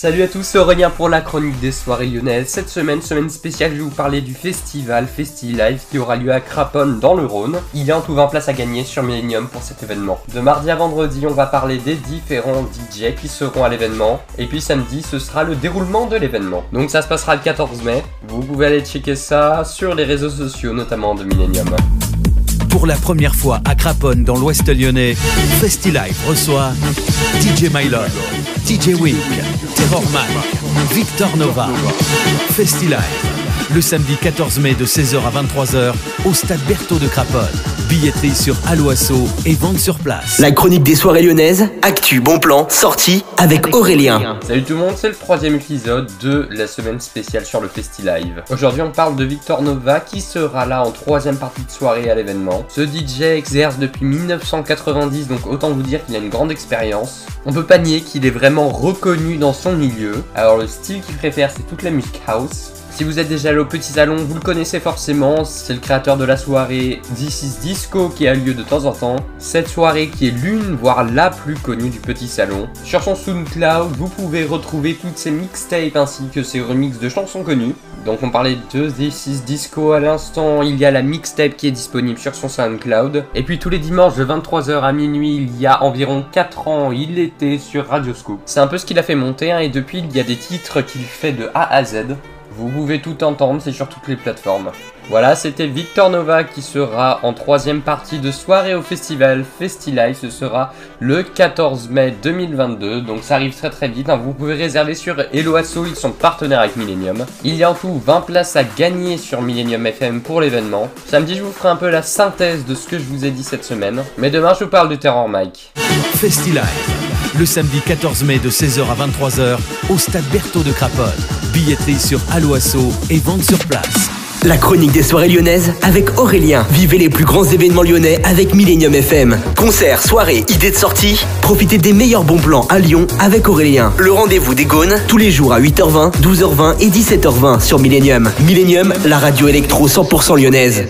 Salut à tous, Aurélien pour la chronique des soirées lyonnaises. Cette semaine, semaine spéciale, je vais vous parler du festival FestiLive qui aura lieu à Craponne dans le Rhône. Il y a en tout 20 places à gagner sur Millennium pour cet événement. De mardi à vendredi, on va parler des différents DJ qui seront à l'événement. Et puis samedi, ce sera le déroulement de l'événement. Donc ça se passera le 14 mai. Vous pouvez aller checker ça sur les réseaux sociaux, notamment de Millennium. La première fois à Craponne dans l'Ouest lyonnais, FestiLive reçoit DJ Mylon, DJ Week, Terror Mike, Victor Nova. FestiLive, le samedi 14 mai de 16h à 23h au stade Berthaud de Craponne. Billetterie sur Aloasso et vente sur place. La chronique des soirées lyonnaises, actu, bon plan, sortie avec Aurélien. Salut tout le monde, c'est le troisième épisode de la semaine spéciale sur le FestiLive. Aujourd'hui on parle de Victor Nova qui sera là en troisième partie de soirée à l'événement. Ce DJ exerce depuis 1990 donc autant vous dire qu'il a une grande expérience. On peut pas nier qu'il est vraiment reconnu dans son milieu. Alors le style qu'il préfère c'est toute la musique house. Si vous êtes déjà allé au petit salon, vous le connaissez forcément, c'est le créateur de la soirée This is Disco qui a lieu de temps en temps. Cette soirée qui est l'une, voire la plus connue du petit salon. Sur son SoundCloud, vous pouvez retrouver toutes ses mixtapes ainsi que ses remixes de chansons connues. Donc on parlait de This is Disco à l'instant, il y a la mixtape qui est disponible sur son SoundCloud. Et puis tous les dimanches de 23h à minuit, il y a environ 4 ans, il était sur Radio Scoop. C'est un peu ce qu'il a fait monter hein, et depuis il y a des titres qu'il fait de A à Z. Vous pouvez tout entendre, c'est sur toutes les plateformes. Voilà, c'était Victor Nova qui sera en troisième partie de soirée au festival FestiLive. Ce sera le 14 mai 2022, donc ça arrive très très vite. hein. Vous pouvez réserver sur Eloasso, ils sont partenaires avec Millennium. Il y a en tout 20 places à gagner sur Millennium FM pour l'événement. Samedi, je vous ferai un peu la synthèse de ce que je vous ai dit cette semaine. Mais demain, je vous parle de Terror Mike. FestiLive, le samedi 14 mai de 16h à 23h au stade Berthaud de Craponne. Billetterie sur Aloasso et vente sur place. La chronique des soirées lyonnaises avec Aurélien. Vivez les plus grands événements lyonnais avec Millennium FM. Concerts, soirées, idées de sortie. Profitez des meilleurs bons plans à Lyon avec Aurélien. Le rendez-vous des Gaunes tous les jours à 8h20, 12h20 et 17h20 sur Millennium. Millennium, la radio électro 100% lyonnaise.